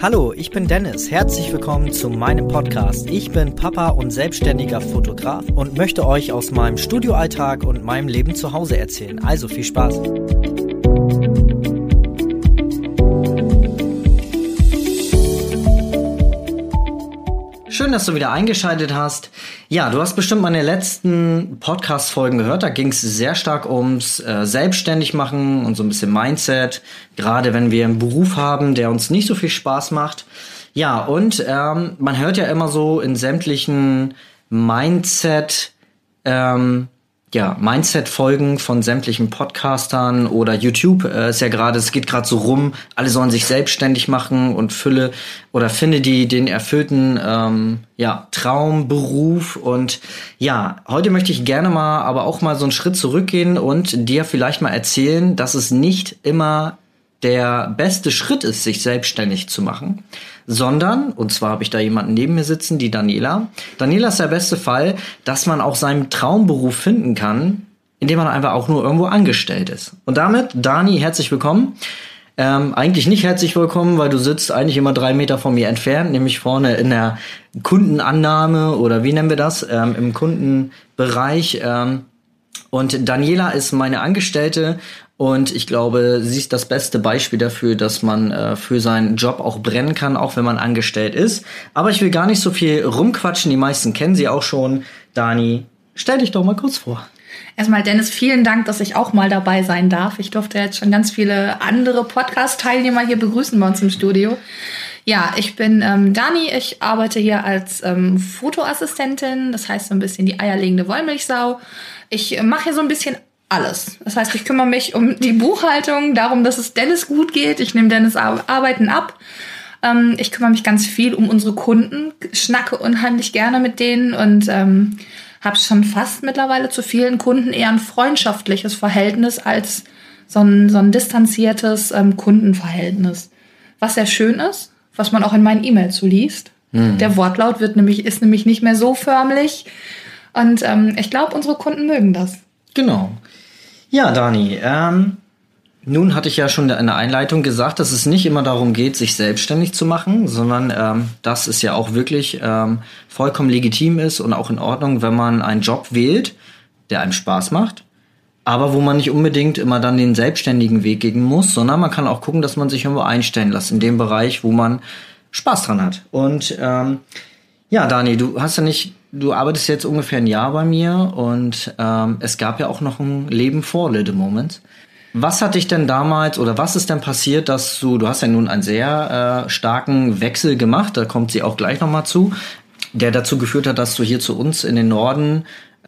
Hallo, ich bin Dennis. Herzlich willkommen zu meinem Podcast. Ich bin Papa und selbstständiger Fotograf und möchte euch aus meinem Studioalltag und meinem Leben zu Hause erzählen. Also viel Spaß. Schön, dass du wieder eingeschaltet hast. Ja, du hast bestimmt meine letzten Podcast-Folgen gehört. Da ging es sehr stark ums äh, Selbstständigmachen und so ein bisschen Mindset. Gerade wenn wir einen Beruf haben, der uns nicht so viel Spaß macht. Ja, und ähm, man hört ja immer so in sämtlichen Mindset, ähm, ja, Mindset-Folgen von sämtlichen Podcastern oder YouTube äh, ist ja gerade, es geht gerade so rum, alle sollen sich selbstständig machen und fülle oder finde die den erfüllten ähm, ja, Traumberuf. Und ja, heute möchte ich gerne mal, aber auch mal so einen Schritt zurückgehen und dir vielleicht mal erzählen, dass es nicht immer der beste Schritt ist, sich selbstständig zu machen, sondern, und zwar habe ich da jemanden neben mir sitzen, die Daniela. Daniela ist der beste Fall, dass man auch seinen Traumberuf finden kann, indem man einfach auch nur irgendwo angestellt ist. Und damit, Dani, herzlich willkommen. Ähm, eigentlich nicht herzlich willkommen, weil du sitzt eigentlich immer drei Meter von mir entfernt, nämlich vorne in der Kundenannahme oder wie nennen wir das, ähm, im Kundenbereich. Ähm, und Daniela ist meine Angestellte und ich glaube, sie ist das beste Beispiel dafür, dass man äh, für seinen Job auch brennen kann, auch wenn man angestellt ist. Aber ich will gar nicht so viel rumquatschen. Die meisten kennen sie auch schon. Dani, stell dich doch mal kurz vor. Erstmal, Dennis, vielen Dank, dass ich auch mal dabei sein darf. Ich durfte jetzt schon ganz viele andere Podcast-Teilnehmer hier begrüßen bei uns im Studio. Ja, ich bin ähm, Dani. Ich arbeite hier als ähm, Fotoassistentin. Das heißt so ein bisschen die eierlegende Wollmilchsau. Ich äh, mache hier so ein bisschen alles. Das heißt, ich kümmere mich um die Buchhaltung, darum, dass es Dennis gut geht. Ich nehme Dennis Arbeiten ab. Ähm, ich kümmere mich ganz viel um unsere Kunden, schnacke unheimlich gerne mit denen und ähm, habe schon fast mittlerweile zu vielen Kunden eher ein freundschaftliches Verhältnis als so ein, so ein distanziertes ähm, Kundenverhältnis. Was sehr schön ist, was man auch in meinen E-Mails so liest. Mhm. Der Wortlaut wird nämlich, ist nämlich nicht mehr so förmlich. Und ähm, ich glaube, unsere Kunden mögen das. Genau. Ja, Dani, ähm, nun hatte ich ja schon in der Einleitung gesagt, dass es nicht immer darum geht, sich selbstständig zu machen, sondern ähm, dass es ja auch wirklich ähm, vollkommen legitim ist und auch in Ordnung, wenn man einen Job wählt, der einem Spaß macht, aber wo man nicht unbedingt immer dann den selbstständigen Weg gehen muss, sondern man kann auch gucken, dass man sich irgendwo einstellen lässt in dem Bereich, wo man Spaß dran hat. Und ähm, ja, Dani, du hast ja nicht du arbeitest jetzt ungefähr ein Jahr bei mir und ähm, es gab ja auch noch ein Leben vor Little Moments. Was hat dich denn damals oder was ist denn passiert, dass du, du hast ja nun einen sehr äh, starken Wechsel gemacht, da kommt sie auch gleich nochmal zu, der dazu geführt hat, dass du hier zu uns in den Norden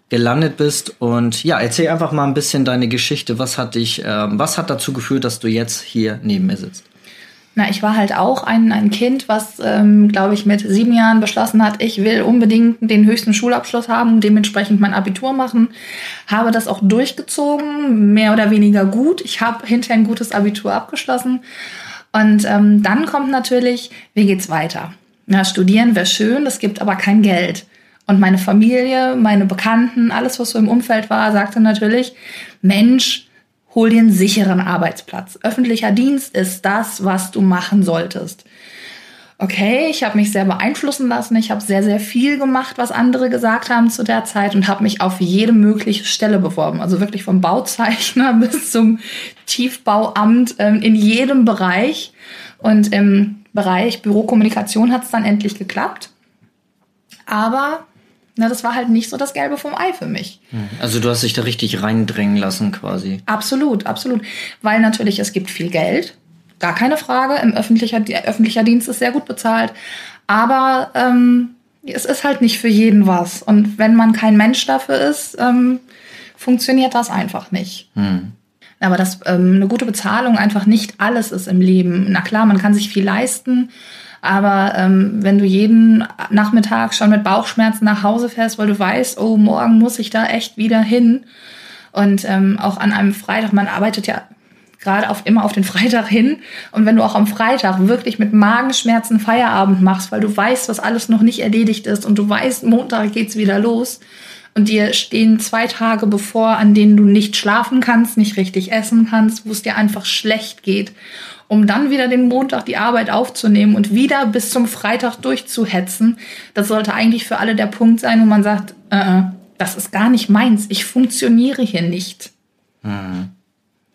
gelandet bist. Und ja, erzähl einfach mal ein bisschen deine Geschichte. Was hat dich, äh, was hat dazu geführt, dass du jetzt hier neben mir sitzt? Na, ich war halt auch ein, ein Kind, was, ähm, glaube ich, mit sieben Jahren beschlossen hat, ich will unbedingt den höchsten Schulabschluss haben, dementsprechend mein Abitur machen. Habe das auch durchgezogen, mehr oder weniger gut. Ich habe hinterher ein gutes Abitur abgeschlossen. Und ähm, dann kommt natürlich, wie geht's weiter? Na, studieren wäre schön, das gibt aber kein Geld. Und meine Familie, meine Bekannten, alles, was so im Umfeld war, sagte natürlich, Mensch, hol dir einen sicheren Arbeitsplatz. Öffentlicher Dienst ist das, was du machen solltest. Okay, ich habe mich sehr beeinflussen lassen. Ich habe sehr, sehr viel gemacht, was andere gesagt haben zu der Zeit und habe mich auf jede mögliche Stelle beworben. Also wirklich vom Bauzeichner bis zum Tiefbauamt ähm, in jedem Bereich. Und im Bereich Bürokommunikation hat es dann endlich geklappt. Aber na, das war halt nicht so das Gelbe vom Ei für mich. Also du hast dich da richtig reindrängen lassen quasi. Absolut, absolut. Weil natürlich es gibt viel Geld, gar keine Frage. Im öffentlicher, öffentlicher Dienst ist sehr gut bezahlt. Aber ähm, es ist halt nicht für jeden was. Und wenn man kein Mensch dafür ist, ähm, funktioniert das einfach nicht. Hm. Aber dass ähm, eine gute Bezahlung einfach nicht alles ist im Leben. Na klar, man kann sich viel leisten. Aber ähm, wenn du jeden Nachmittag schon mit Bauchschmerzen nach Hause fährst, weil du weißt, oh, morgen muss ich da echt wieder hin. Und ähm, auch an einem Freitag, man arbeitet ja gerade auf, immer auf den Freitag hin. Und wenn du auch am Freitag wirklich mit Magenschmerzen Feierabend machst, weil du weißt, was alles noch nicht erledigt ist und du weißt, Montag geht's wieder los. und dir stehen zwei Tage bevor, an denen du nicht schlafen kannst, nicht richtig essen kannst, wo es dir einfach schlecht geht, um dann wieder den Montag die Arbeit aufzunehmen und wieder bis zum Freitag durchzuhetzen, das sollte eigentlich für alle der Punkt sein, wo man sagt, äh, das ist gar nicht meins, ich funktioniere hier nicht. Hm.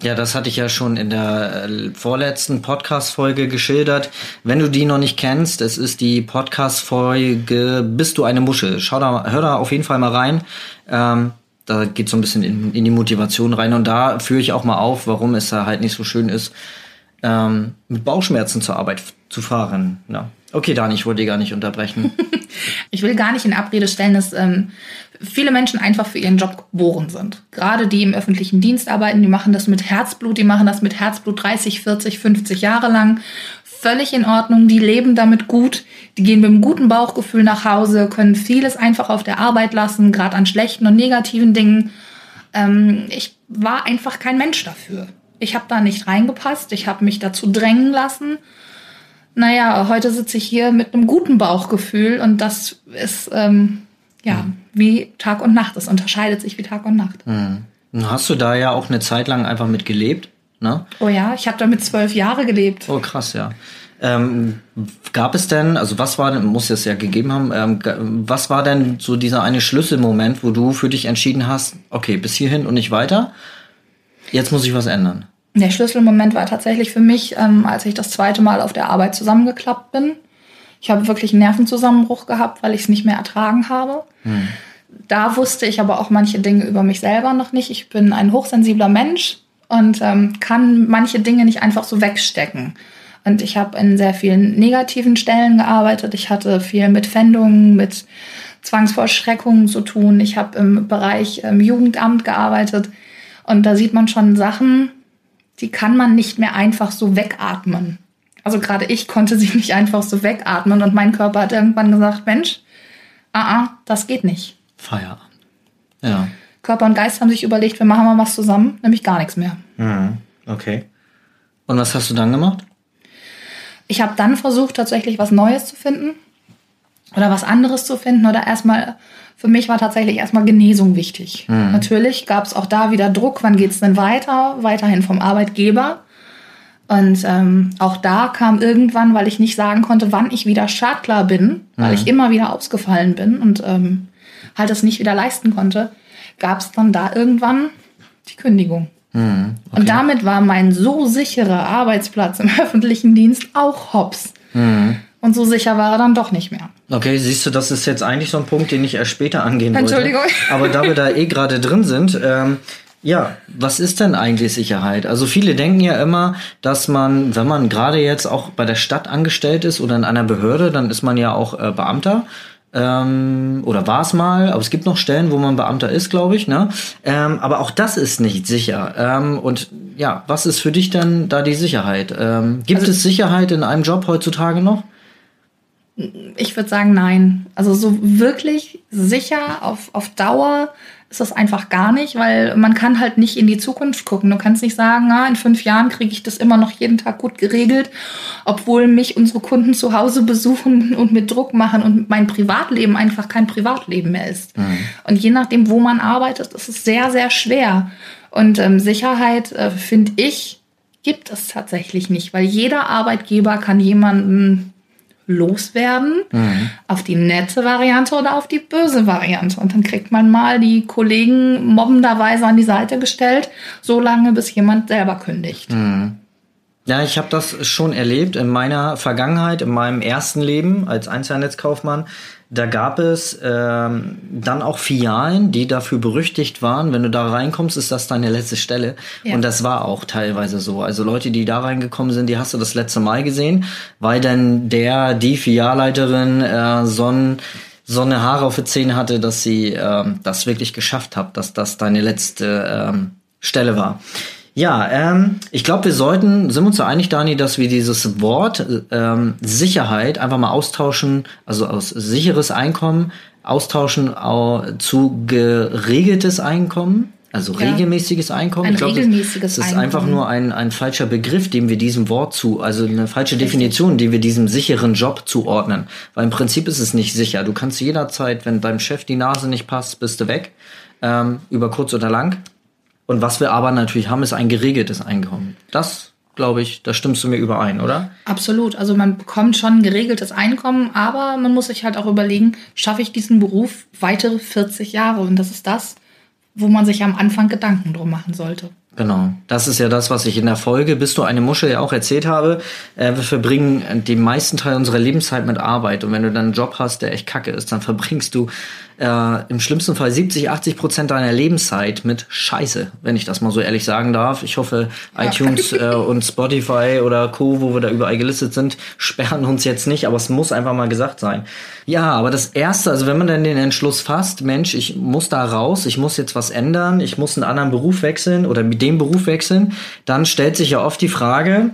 Ja, das hatte ich ja schon in der äh, vorletzten Podcast-Folge geschildert. Wenn du die noch nicht kennst, es ist die Podcast-Folge Bist du eine Muschel? Schau da, hör da auf jeden Fall mal rein. Ähm, da geht so ein bisschen in, in, die Motivation rein und da führe ich auch mal auf, warum es da halt nicht so schön ist, ähm, mit Bauchschmerzen zur Arbeit zu fahren. Ja. Okay, Dani, ich wollte dich gar nicht unterbrechen. ich will gar nicht in Abrede stellen, dass ähm, viele Menschen einfach für ihren Job geboren sind. Gerade die im öffentlichen Dienst arbeiten, die machen das mit Herzblut, die machen das mit Herzblut 30, 40, 50 Jahre lang. Völlig in Ordnung, die leben damit gut, die gehen mit einem guten Bauchgefühl nach Hause, können vieles einfach auf der Arbeit lassen, gerade an schlechten und negativen Dingen. Ähm, ich war einfach kein Mensch dafür. Ich habe da nicht reingepasst, ich habe mich dazu drängen lassen. Naja, heute sitze ich hier mit einem guten Bauchgefühl und das ist ähm, ja wie Tag und Nacht. Das unterscheidet sich wie Tag und Nacht. Mhm. Hast du da ja auch eine Zeit lang einfach mit gelebt? Ne? Oh ja, ich habe damit zwölf Jahre gelebt. Oh krass, ja. Ähm, gab es denn, also was war, muss es ja gegeben haben, ähm, was war denn so dieser eine Schlüsselmoment, wo du für dich entschieden hast, okay, bis hierhin und nicht weiter? Jetzt muss ich was ändern. Der Schlüsselmoment war tatsächlich für mich, ähm, als ich das zweite Mal auf der Arbeit zusammengeklappt bin. Ich habe wirklich einen Nervenzusammenbruch gehabt, weil ich es nicht mehr ertragen habe. Hm. Da wusste ich aber auch manche Dinge über mich selber noch nicht. Ich bin ein hochsensibler Mensch und ähm, kann manche Dinge nicht einfach so wegstecken. Und ich habe in sehr vielen negativen Stellen gearbeitet. Ich hatte viel mit Fendungen, mit Zwangsvollstreckungen zu tun. Ich habe im Bereich ähm, Jugendamt gearbeitet. Und da sieht man schon Sachen, die kann man nicht mehr einfach so wegatmen. Also gerade ich konnte sie nicht einfach so wegatmen und mein Körper hat irgendwann gesagt, Mensch, ah, ah das geht nicht. Feierabend. Ja. Körper und Geist haben sich überlegt, wir machen mal was zusammen, nämlich gar nichts mehr. Mhm. Okay. Und was hast du dann gemacht? Ich habe dann versucht, tatsächlich was Neues zu finden oder was anderes zu finden oder erstmal für mich war tatsächlich erstmal Genesung wichtig. Mhm. Natürlich gab es auch da wieder Druck, wann geht es denn weiter? Weiterhin vom Arbeitgeber. Und ähm, auch da kam irgendwann, weil ich nicht sagen konnte, wann ich wieder startklar bin, weil mhm. ich immer wieder ausgefallen bin und ähm, halt das nicht wieder leisten konnte, gab es dann da irgendwann die Kündigung. Mhm. Okay. Und damit war mein so sicherer Arbeitsplatz im öffentlichen Dienst auch hops. Mhm. Und so sicher war er dann doch nicht mehr. Okay, siehst du, das ist jetzt eigentlich so ein Punkt, den ich erst später angehen Entschuldigung. wollte. Entschuldigung. Aber da wir da eh gerade drin sind, ähm, ja, was ist denn eigentlich Sicherheit? Also viele denken ja immer, dass man, wenn man gerade jetzt auch bei der Stadt angestellt ist oder in einer Behörde, dann ist man ja auch äh, Beamter. Ähm, oder war es mal, aber es gibt noch Stellen, wo man Beamter ist, glaube ich. Ne? Ähm, aber auch das ist nicht sicher. Ähm, und ja, was ist für dich dann da die Sicherheit? Ähm, gibt also, es Sicherheit in einem Job heutzutage noch? Ich würde sagen, nein. Also so wirklich sicher auf, auf Dauer ist das einfach gar nicht, weil man kann halt nicht in die Zukunft gucken. Du kannst nicht sagen, ah, in fünf Jahren kriege ich das immer noch jeden Tag gut geregelt, obwohl mich unsere Kunden zu Hause besuchen und mit Druck machen und mein Privatleben einfach kein Privatleben mehr ist. Mhm. Und je nachdem, wo man arbeitet, ist es sehr, sehr schwer. Und ähm, Sicherheit, äh, finde ich, gibt es tatsächlich nicht, weil jeder Arbeitgeber kann jemanden loswerden, mhm. auf die nette Variante oder auf die böse Variante. Und dann kriegt man mal die Kollegen mobbenderweise an die Seite gestellt, so lange bis jemand selber kündigt. Mhm. Ja, ich habe das schon erlebt in meiner Vergangenheit, in meinem ersten Leben als Einzelhandelskaufmann. Da gab es ähm, dann auch Filialen, die dafür berüchtigt waren, wenn du da reinkommst, ist das deine letzte Stelle. Ja. Und das war auch teilweise so. Also Leute, die da reingekommen sind, die hast du das letzte Mal gesehen, weil dann der, die Filialleiterin äh, so ein so eine Haare auf die Zähne hatte, dass sie ähm, das wirklich geschafft hat, dass das deine letzte ähm, Stelle war. Ja, ähm, ich glaube, wir sollten, sind uns so einig, Dani, dass wir dieses Wort ähm, Sicherheit einfach mal austauschen, also aus sicheres Einkommen austauschen zu geregeltes Einkommen. Also ja. regelmäßiges Einkommen. Ein ich glaube, regelmäßiges das, das ist einfach nur ein, ein falscher Begriff, dem wir diesem Wort zu, also eine falsche. Definition, die wir diesem sicheren Job zuordnen. Weil im Prinzip ist es nicht sicher. Du kannst jederzeit, wenn deinem Chef die Nase nicht passt, bist du weg. Ähm, über kurz oder lang. Und was wir aber natürlich haben, ist ein geregeltes Einkommen. Das glaube ich, da stimmst du mir überein, oder? Absolut. Also man bekommt schon ein geregeltes Einkommen, aber man muss sich halt auch überlegen, schaffe ich diesen Beruf weitere 40 Jahre? Und das ist das, wo man sich am Anfang Gedanken drum machen sollte. Genau, das ist ja das, was ich in der Folge Bist du eine Muschel ja auch erzählt habe. Äh, wir verbringen den meisten Teil unserer Lebenszeit mit Arbeit und wenn du dann einen Job hast, der echt kacke ist, dann verbringst du äh, im schlimmsten Fall 70, 80 Prozent deiner Lebenszeit mit Scheiße, wenn ich das mal so ehrlich sagen darf. Ich hoffe, ja. iTunes äh, und Spotify oder Co., wo wir da überall gelistet sind, sperren uns jetzt nicht, aber es muss einfach mal gesagt sein. Ja, aber das Erste, also wenn man dann den Entschluss fasst, Mensch, ich muss da raus, ich muss jetzt was ändern, ich muss einen anderen Beruf wechseln oder mit dem Beruf wechseln, dann stellt sich ja oft die Frage,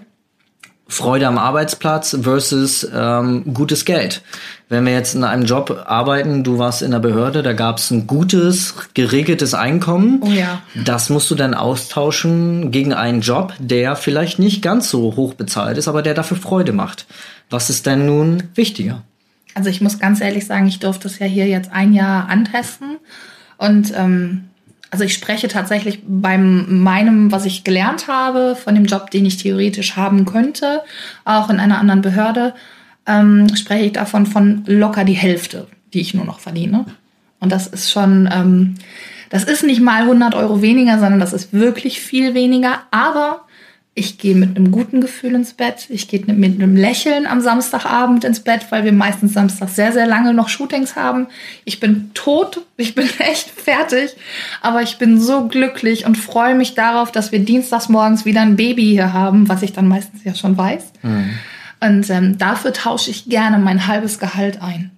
Freude am Arbeitsplatz versus ähm, gutes Geld. Wenn wir jetzt in einem Job arbeiten, du warst in der Behörde, da gab es ein gutes, geregeltes Einkommen. Oh ja. Das musst du dann austauschen gegen einen Job, der vielleicht nicht ganz so hoch bezahlt ist, aber der dafür Freude macht. Was ist denn nun wichtiger? Also ich muss ganz ehrlich sagen, ich durfte es ja hier jetzt ein Jahr antesten und ähm, also ich spreche tatsächlich bei meinem, was ich gelernt habe, von dem Job, den ich theoretisch haben könnte, auch in einer anderen Behörde, ähm, spreche ich davon von locker die Hälfte, die ich nur noch verdiene. Und das ist schon, ähm, das ist nicht mal 100 Euro weniger, sondern das ist wirklich viel weniger. Aber ich gehe mit einem guten Gefühl ins Bett. Ich gehe mit einem Lächeln am Samstagabend ins Bett, weil wir meistens Samstag sehr, sehr lange noch Shootings haben. Ich bin tot, ich bin echt fertig, aber ich bin so glücklich und freue mich darauf, dass wir dienstags morgens wieder ein Baby hier haben, was ich dann meistens ja schon weiß. Mhm. Und ähm, dafür tausche ich gerne mein halbes Gehalt ein.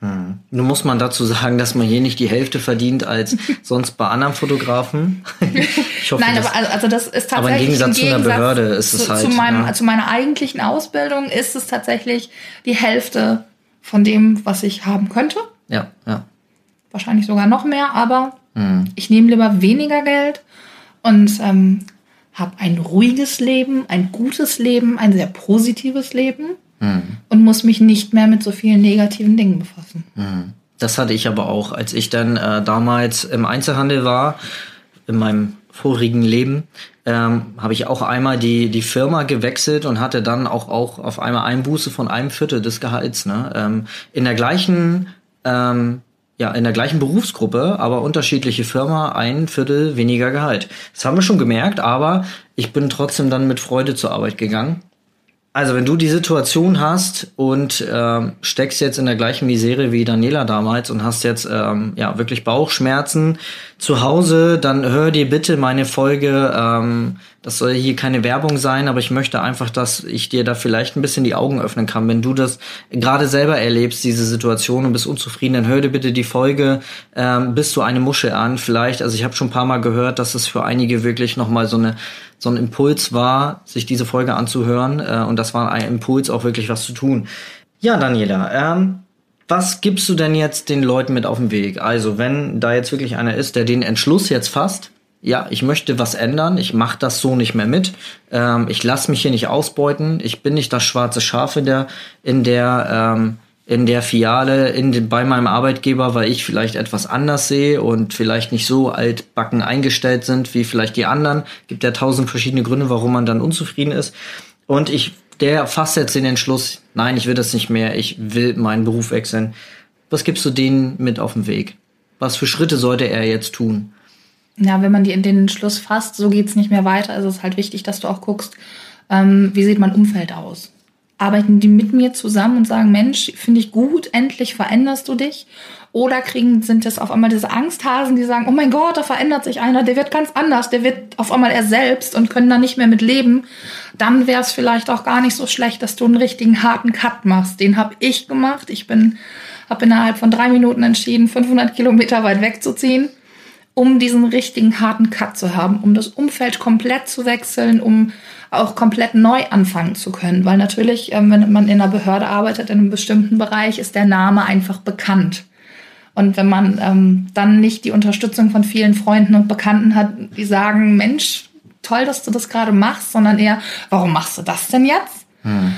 Hm. Nun muss man dazu sagen, dass man hier nicht die Hälfte verdient als sonst bei anderen Fotografen. ich hoffe, Nein, aber also, also das ist tatsächlich aber im Gegensatz, im Gegensatz zu einer Behörde ist es halt. Zu, meinem, ja. zu meiner eigentlichen Ausbildung ist es tatsächlich die Hälfte von dem, was ich haben könnte. Ja, ja. Wahrscheinlich sogar noch mehr, aber hm. ich nehme lieber weniger Geld und ähm, habe ein ruhiges Leben, ein gutes Leben, ein sehr positives Leben mhm. und muss mich nicht mehr mit so vielen negativen Dingen befassen. Mhm. Das hatte ich aber auch, als ich dann äh, damals im Einzelhandel war, in meinem vorigen Leben, ähm, habe ich auch einmal die, die Firma gewechselt und hatte dann auch, auch auf einmal Einbuße von einem Viertel des Gehalts. Ne? Ähm, in der gleichen ähm, ja, in der gleichen Berufsgruppe, aber unterschiedliche Firma, ein Viertel weniger Gehalt. Das haben wir schon gemerkt, aber ich bin trotzdem dann mit Freude zur Arbeit gegangen also, wenn du die Situation hast und ähm, steckst jetzt in der gleichen Misere wie Daniela damals und hast jetzt ähm, ja wirklich Bauchschmerzen zu Hause, dann hör dir bitte meine Folge. Ähm, das soll hier keine Werbung sein, aber ich möchte einfach, dass ich dir da vielleicht ein bisschen die Augen öffnen kann. Wenn du das gerade selber erlebst, diese Situation und bist unzufrieden, dann hör dir bitte die Folge ähm, Bist du eine Muschel an. Vielleicht, also ich habe schon ein paar Mal gehört, dass es für einige wirklich nochmal so eine so ein Impuls war, sich diese Folge anzuhören. Äh, und das war ein Impuls, auch wirklich was zu tun. Ja, Daniela, ähm, was gibst du denn jetzt den Leuten mit auf den Weg? Also, wenn da jetzt wirklich einer ist, der den Entschluss jetzt fasst, ja, ich möchte was ändern, ich mache das so nicht mehr mit, ähm, ich lasse mich hier nicht ausbeuten, ich bin nicht das schwarze Schaf in der, in der ähm, in der Filiale in den, bei meinem Arbeitgeber, weil ich vielleicht etwas anders sehe und vielleicht nicht so altbacken eingestellt sind wie vielleicht die anderen. Gibt ja tausend verschiedene Gründe, warum man dann unzufrieden ist. Und ich, der fasst jetzt den Entschluss, nein, ich will das nicht mehr, ich will meinen Beruf wechseln. Was gibst du denen mit auf den Weg? Was für Schritte sollte er jetzt tun? Ja, wenn man die in den Entschluss fasst, so geht's nicht mehr weiter. Also es ist halt wichtig, dass du auch guckst, ähm, wie sieht mein Umfeld aus? arbeiten die mit mir zusammen und sagen, Mensch, finde ich gut, endlich veränderst du dich? Oder kriegen, sind das auf einmal diese Angsthasen, die sagen, oh mein Gott, da verändert sich einer, der wird ganz anders, der wird auf einmal er selbst und können da nicht mehr mit leben. Dann wäre es vielleicht auch gar nicht so schlecht, dass du einen richtigen harten Cut machst. Den habe ich gemacht. Ich bin, habe innerhalb von drei Minuten entschieden, 500 Kilometer weit wegzuziehen, um diesen richtigen harten Cut zu haben, um das Umfeld komplett zu wechseln, um auch komplett neu anfangen zu können. Weil natürlich, ähm, wenn man in einer Behörde arbeitet, in einem bestimmten Bereich, ist der Name einfach bekannt. Und wenn man ähm, dann nicht die Unterstützung von vielen Freunden und Bekannten hat, die sagen, Mensch, toll, dass du das gerade machst, sondern eher, warum machst du das denn jetzt? Hm.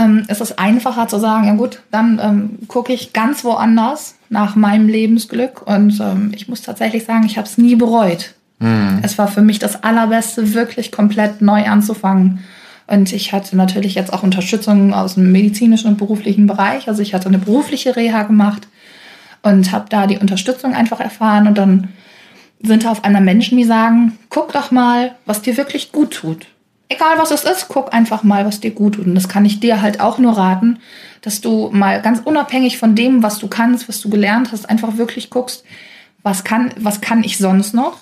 Ähm, ist es einfacher zu sagen, ja gut, dann ähm, gucke ich ganz woanders nach meinem Lebensglück. Und ähm, ich muss tatsächlich sagen, ich habe es nie bereut. Hm. Es war für mich das Allerbeste, wirklich komplett neu anzufangen. Und ich hatte natürlich jetzt auch Unterstützung aus dem medizinischen und beruflichen Bereich. Also ich hatte eine berufliche Reha gemacht und habe da die Unterstützung einfach erfahren und dann sind da auf einmal Menschen, die sagen, guck doch mal, was dir wirklich gut tut. Egal was es ist, guck einfach mal, was dir gut tut. Und das kann ich dir halt auch nur raten, dass du mal ganz unabhängig von dem, was du kannst, was du gelernt hast, einfach wirklich guckst, was kann, was kann ich sonst noch?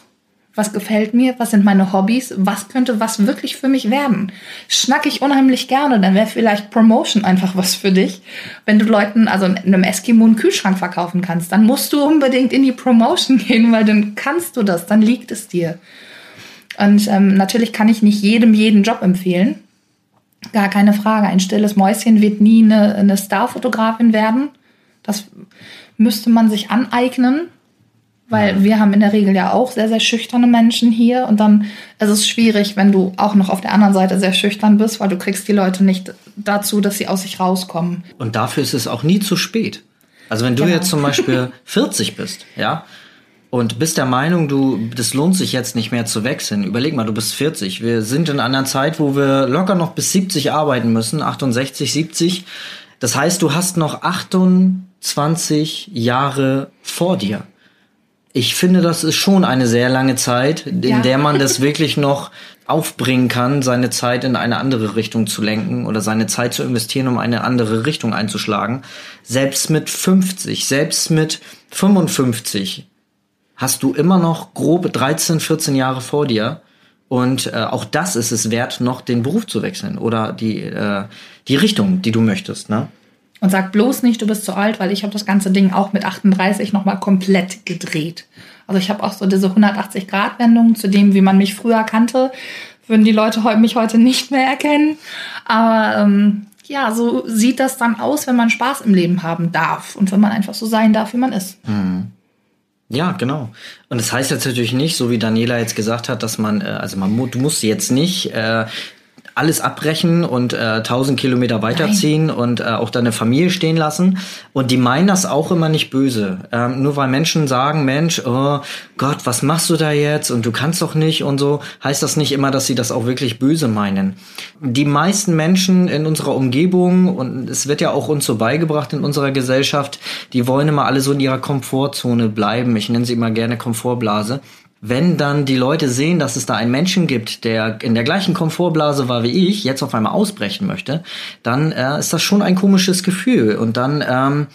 was gefällt mir, was sind meine Hobbys, was könnte was wirklich für mich werden. Schnack ich unheimlich gerne, dann wäre vielleicht Promotion einfach was für dich. Wenn du Leuten, also einem Eskimo einen Kühlschrank verkaufen kannst, dann musst du unbedingt in die Promotion gehen, weil dann kannst du das, dann liegt es dir. Und ähm, natürlich kann ich nicht jedem jeden Job empfehlen. Gar keine Frage. Ein stilles Mäuschen wird nie eine, eine Starfotografin werden. Das müsste man sich aneignen. Weil wir haben in der Regel ja auch sehr, sehr schüchterne Menschen hier und dann ist es schwierig, wenn du auch noch auf der anderen Seite sehr schüchtern bist, weil du kriegst die Leute nicht dazu, dass sie aus sich rauskommen. Und dafür ist es auch nie zu spät. Also wenn du genau. jetzt zum Beispiel 40 bist, ja, und bist der Meinung, du, das lohnt sich jetzt nicht mehr zu wechseln. Überleg mal, du bist 40. Wir sind in einer Zeit, wo wir locker noch bis 70 arbeiten müssen, 68, 70. Das heißt, du hast noch 28 Jahre vor dir ich finde, das ist schon eine sehr lange Zeit, in ja. der man das wirklich noch aufbringen kann, seine Zeit in eine andere Richtung zu lenken oder seine Zeit zu investieren, um eine andere Richtung einzuschlagen. Selbst mit 50, selbst mit 55 hast du immer noch grob 13, 14 Jahre vor dir. Und äh, auch das ist es wert, noch den Beruf zu wechseln oder die, äh, die Richtung, die du möchtest. Ne? Und sag bloß nicht, du bist zu alt, weil ich habe das ganze Ding auch mit 38 nochmal komplett gedreht. Also ich habe auch so diese 180-Grad-Wendung zu dem, wie man mich früher kannte, würden die Leute mich heute nicht mehr erkennen. Aber ähm, ja, so sieht das dann aus, wenn man Spaß im Leben haben darf und wenn man einfach so sein darf, wie man ist. Mhm. Ja, genau. Und das heißt jetzt natürlich nicht, so wie Daniela jetzt gesagt hat, dass man, äh, also man, du musst jetzt nicht äh, alles abbrechen und äh, 1000 Kilometer weiterziehen Nein. und äh, auch deine Familie stehen lassen. Und die meinen das auch immer nicht böse. Ähm, nur weil Menschen sagen, Mensch, oh Gott, was machst du da jetzt und du kannst doch nicht und so, heißt das nicht immer, dass sie das auch wirklich böse meinen. Die meisten Menschen in unserer Umgebung, und es wird ja auch uns so beigebracht in unserer Gesellschaft, die wollen immer alle so in ihrer Komfortzone bleiben. Ich nenne sie immer gerne Komfortblase wenn dann die Leute sehen, dass es da einen Menschen gibt, der in der gleichen Komfortblase war wie ich, jetzt auf einmal ausbrechen möchte, dann äh, ist das schon ein komisches Gefühl. Und dann ähm,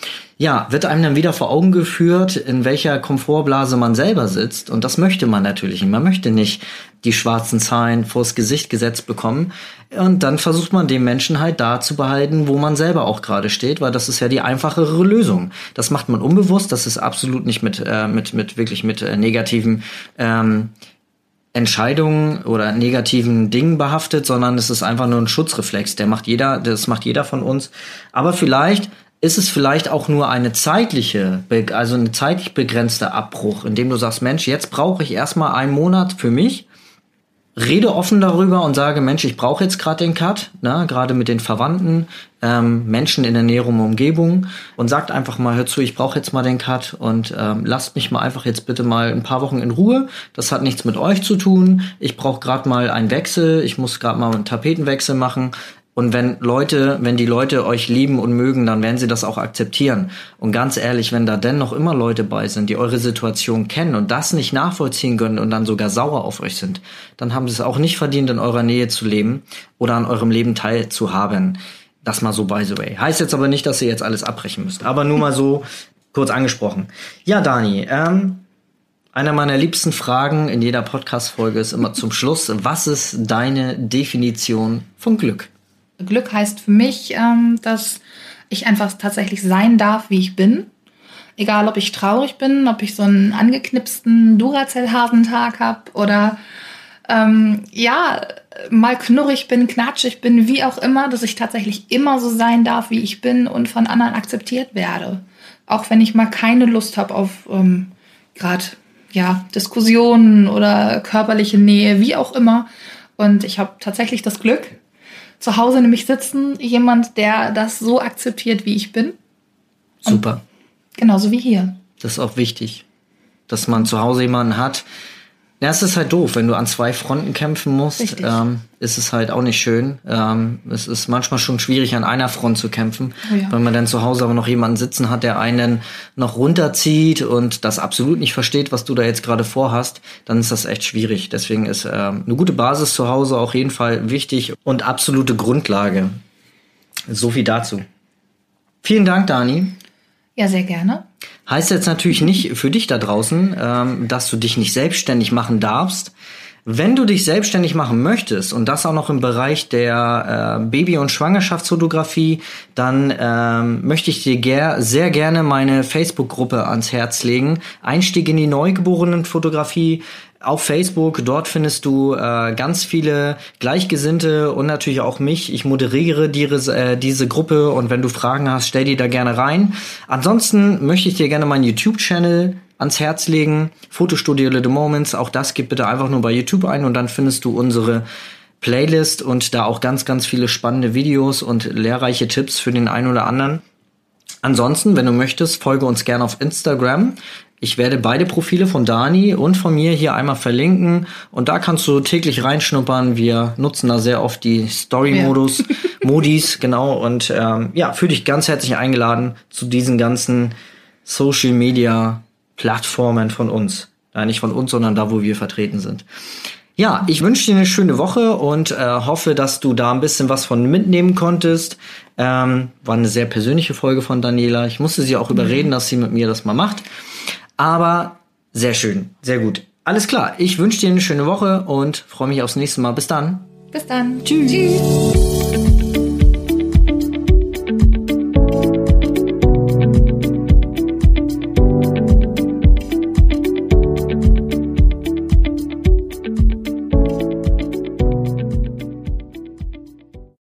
ja, wird einem dann wieder vor Augen geführt, in welcher Komfortblase man selber sitzt. Und das möchte man natürlich nicht. Man möchte nicht die schwarzen Zahlen vors Gesicht gesetzt bekommen. Und dann versucht man den Menschen halt da zu behalten, wo man selber auch gerade steht, weil das ist ja die einfachere Lösung. Das macht man unbewusst. Das ist absolut nicht mit, äh, mit, mit wirklich mit äh, negativen ähm, Entscheidungen oder negativen Dingen behaftet, sondern es ist einfach nur ein Schutzreflex. Der macht jeder, das macht jeder von uns. Aber vielleicht ist es vielleicht auch nur eine zeitliche, also eine zeitlich begrenzte Abbruch, indem du sagst, Mensch, jetzt brauche ich erstmal einen Monat für mich, rede offen darüber und sage, Mensch, ich brauche jetzt gerade den Cut, ne, gerade mit den Verwandten, ähm, Menschen in der näheren Umgebung und sagt einfach mal, hör zu, ich brauche jetzt mal den Cut und ähm, lasst mich mal einfach jetzt bitte mal ein paar Wochen in Ruhe. Das hat nichts mit euch zu tun. Ich brauche gerade mal einen Wechsel, ich muss gerade mal einen Tapetenwechsel machen. Und wenn Leute, wenn die Leute euch lieben und mögen, dann werden sie das auch akzeptieren. Und ganz ehrlich, wenn da denn noch immer Leute bei sind, die eure Situation kennen und das nicht nachvollziehen können und dann sogar sauer auf euch sind, dann haben sie es auch nicht verdient, in eurer Nähe zu leben oder an eurem Leben teilzuhaben. Das mal so by the way. Heißt jetzt aber nicht, dass ihr jetzt alles abbrechen müsst. Aber nur mal so kurz angesprochen. Ja, Dani, ähm, einer meiner liebsten Fragen in jeder Podcast-Folge ist immer zum Schluss. Was ist deine Definition von Glück? Glück heißt für mich, ähm, dass ich einfach tatsächlich sein darf, wie ich bin. Egal, ob ich traurig bin, ob ich so einen angeknipsten Duracell-Hasentag habe oder ähm, ja, mal knurrig bin, knatschig bin, wie auch immer, dass ich tatsächlich immer so sein darf, wie ich bin und von anderen akzeptiert werde. Auch wenn ich mal keine Lust habe auf ähm, gerade ja, Diskussionen oder körperliche Nähe, wie auch immer. Und ich habe tatsächlich das Glück, zu Hause nämlich sitzen, jemand, der das so akzeptiert, wie ich bin. Super. genauso wie hier. Das ist auch wichtig, dass man zu Hause jemanden hat, ja, es ist halt doof, wenn du an zwei Fronten kämpfen musst, ähm, ist es halt auch nicht schön. Ähm, es ist manchmal schon schwierig, an einer Front zu kämpfen, oh ja. wenn man dann zu Hause aber noch jemanden sitzen hat, der einen noch runterzieht und das absolut nicht versteht, was du da jetzt gerade vorhast, dann ist das echt schwierig. Deswegen ist ähm, eine gute Basis zu Hause auf jeden Fall wichtig und absolute Grundlage. So viel dazu. Vielen Dank, Dani. Ja, sehr gerne. Heißt jetzt natürlich nicht für dich da draußen, ähm, dass du dich nicht selbstständig machen darfst. Wenn du dich selbstständig machen möchtest und das auch noch im Bereich der äh, Baby- und Schwangerschaftsfotografie, dann ähm, möchte ich dir ger sehr gerne meine Facebook-Gruppe ans Herz legen. Einstieg in die Neugeborenenfotografie auf Facebook. Dort findest du äh, ganz viele Gleichgesinnte und natürlich auch mich. Ich moderiere die, äh, diese Gruppe und wenn du Fragen hast, stell die da gerne rein. Ansonsten möchte ich dir gerne meinen YouTube-Channel ans Herz legen. Fotostudio Little Moments. Auch das gib bitte einfach nur bei YouTube ein und dann findest du unsere Playlist und da auch ganz, ganz viele spannende Videos und lehrreiche Tipps für den einen oder anderen. Ansonsten, wenn du möchtest, folge uns gerne auf Instagram. Ich werde beide Profile von Dani und von mir hier einmal verlinken und da kannst du täglich reinschnuppern. Wir nutzen da sehr oft die Story-Modus, ja. Modis, genau. Und ähm, ja, fühle dich ganz herzlich eingeladen zu diesen ganzen Social-Media-Plattformen von uns. Ja, nicht von uns, sondern da, wo wir vertreten sind. Ja, ich wünsche dir eine schöne Woche und äh, hoffe, dass du da ein bisschen was von mitnehmen konntest. Ähm, war eine sehr persönliche Folge von Daniela. Ich musste sie auch überreden, dass sie mit mir das mal macht. Aber sehr schön, sehr gut. Alles klar, ich wünsche dir eine schöne Woche und freue mich aufs nächste Mal. Bis dann. Bis dann. Tschüss. Tschüss.